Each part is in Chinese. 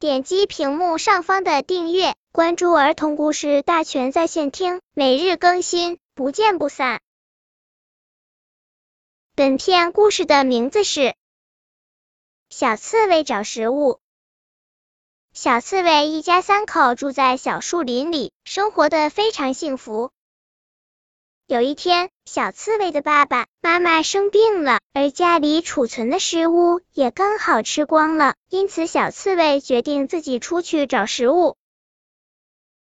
点击屏幕上方的订阅，关注儿童故事大全在线听，每日更新，不见不散。本片故事的名字是《小刺猬找食物》。小刺猬一家三口住在小树林里，生活的非常幸福。有一天，小刺猬的爸爸妈妈生病了，而家里储存的食物也刚好吃光了，因此小刺猬决定自己出去找食物。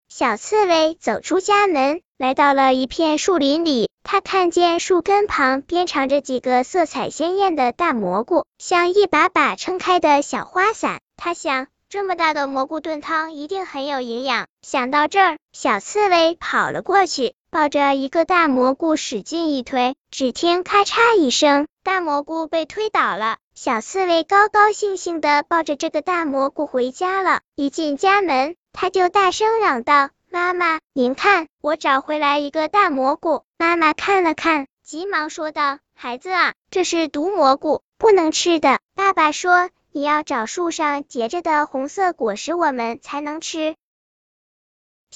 小刺猬走出家门，来到了一片树林里，它看见树根旁边长着几个色彩鲜艳的大蘑菇，像一把把撑开的小花伞。它想，这么大的蘑菇炖汤一定很有营养。想到这儿，小刺猬跑了过去。抱着一个大蘑菇使劲一推，只听咔嚓一声，大蘑菇被推倒了。小刺猬高高兴兴的抱着这个大蘑菇回家了。一进家门，他就大声嚷道：“妈妈，您看，我找回来一个大蘑菇。”妈妈看了看，急忙说道：“孩子啊，这是毒蘑菇，不能吃的。”爸爸说：“你要找树上结着的红色果实，我们才能吃。”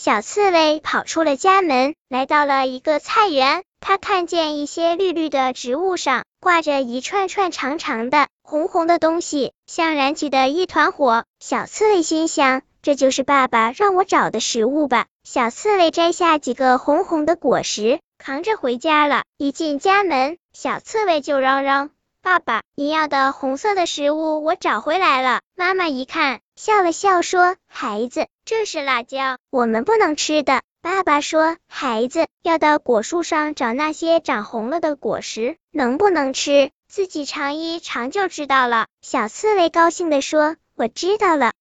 小刺猬跑出了家门，来到了一个菜园。它看见一些绿绿的植物上挂着一串串长长的、红红的东西，像燃起的一团火。小刺猬心想：这就是爸爸让我找的食物吧。小刺猬摘下几个红红的果实，扛着回家了。一进家门，小刺猬就嚷嚷。爸爸，你要的红色的食物我找回来了。妈妈一看，笑了笑说：“孩子，这是辣椒，我们不能吃的。”爸爸说：“孩子，要到果树上找那些长红了的果实，能不能吃？自己尝一尝就知道了。”小刺猬高兴地说：“我知道了。”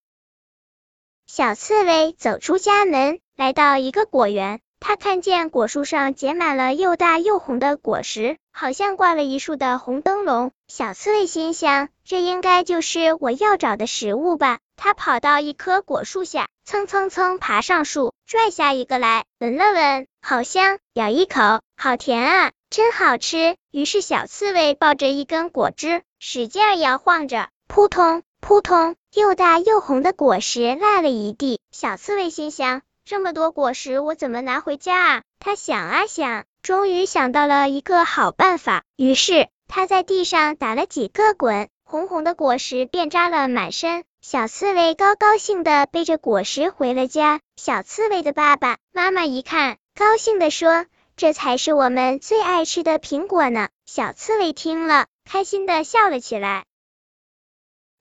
小刺猬走出家门，来到一个果园。他看见果树上结满了又大又红的果实，好像挂了一束的红灯笼。小刺猬心想，这应该就是我要找的食物吧。他跑到一棵果树下，蹭蹭蹭爬上树，拽下一个来，闻了闻，好香，咬一口，好甜啊，真好吃。于是小刺猬抱着一根果汁，使劲摇晃着，扑通扑通，又大又红的果实落了一地。小刺猬心想。这么多果实，我怎么拿回家啊？他想啊想，终于想到了一个好办法。于是他在地上打了几个滚，红红的果实便扎了满身。小刺猬高高兴的背着果实回了家。小刺猬的爸爸妈妈一看，高兴的说：“这才是我们最爱吃的苹果呢。”小刺猬听了，开心的笑了起来。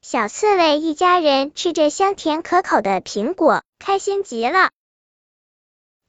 小刺猬一家人吃着香甜可口的苹果，开心极了。